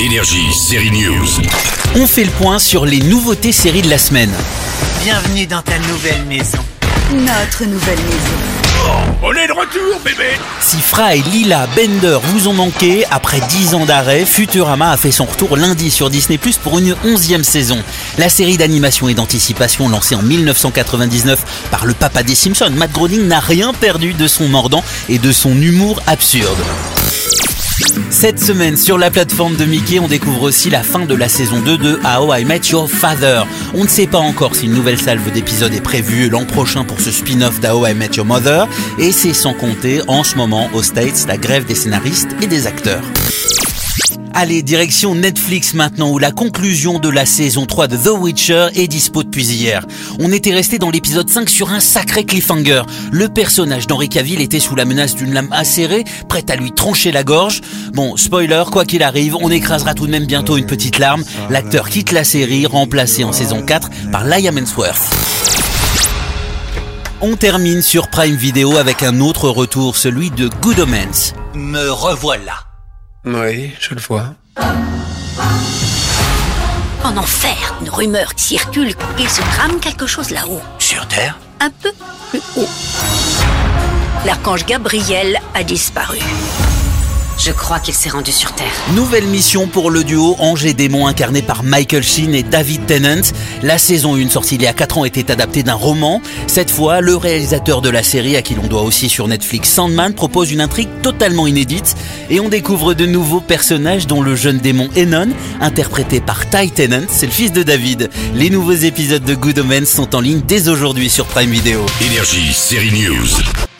Énergie, série news. On fait le point sur les nouveautés séries de la semaine. Bienvenue dans ta nouvelle maison. Notre nouvelle maison. On est de retour, bébé Si Fry, Lila, Bender vous ont manqué, après 10 ans d'arrêt, Futurama a fait son retour lundi sur Disney Plus pour une onzième saison. La série d'animation et d'anticipation lancée en 1999 par le papa des Simpsons, Matt Groening, n'a rien perdu de son mordant et de son humour absurde. Cette semaine, sur la plateforme de Mickey, on découvre aussi la fin de la saison 2 de How I Met Your Father. On ne sait pas encore si une nouvelle salve d'épisodes est prévue l'an prochain pour ce spin-off d'How I Met Your Mother, et c'est sans compter en ce moment aux States la grève des scénaristes et des acteurs. Allez, direction Netflix maintenant où la conclusion de la saison 3 de The Witcher est dispo depuis hier. On était resté dans l'épisode 5 sur un sacré cliffhanger. Le personnage d'Henri Cavill était sous la menace d'une lame acérée, prête à lui trancher la gorge. Bon, spoiler, quoi qu'il arrive, on écrasera tout de même bientôt une petite larme. L'acteur quitte la série, remplacé en saison 4 par Liam Hemsworth. On termine sur Prime Video avec un autre retour, celui de Good Omens. Me revoilà. Oui, je le vois. En enfer, une rumeur circule. Il se trame quelque chose là-haut. Sur Terre? Un peu plus haut. L'archange Gabriel a disparu. Je crois qu'il s'est rendu sur Terre. Nouvelle mission pour le duo Ange et Démon incarné par Michael Sheen et David Tennant. La saison 1 sortie il y a 4 ans était adaptée d'un roman. Cette fois, le réalisateur de la série, à qui l'on doit aussi sur Netflix Sandman, propose une intrigue totalement inédite et on découvre de nouveaux personnages dont le jeune démon Enon, interprété par Ty Tennant, c'est le fils de David. Les nouveaux épisodes de Good Omens sont en ligne dès aujourd'hui sur Prime Video. Énergie, série news.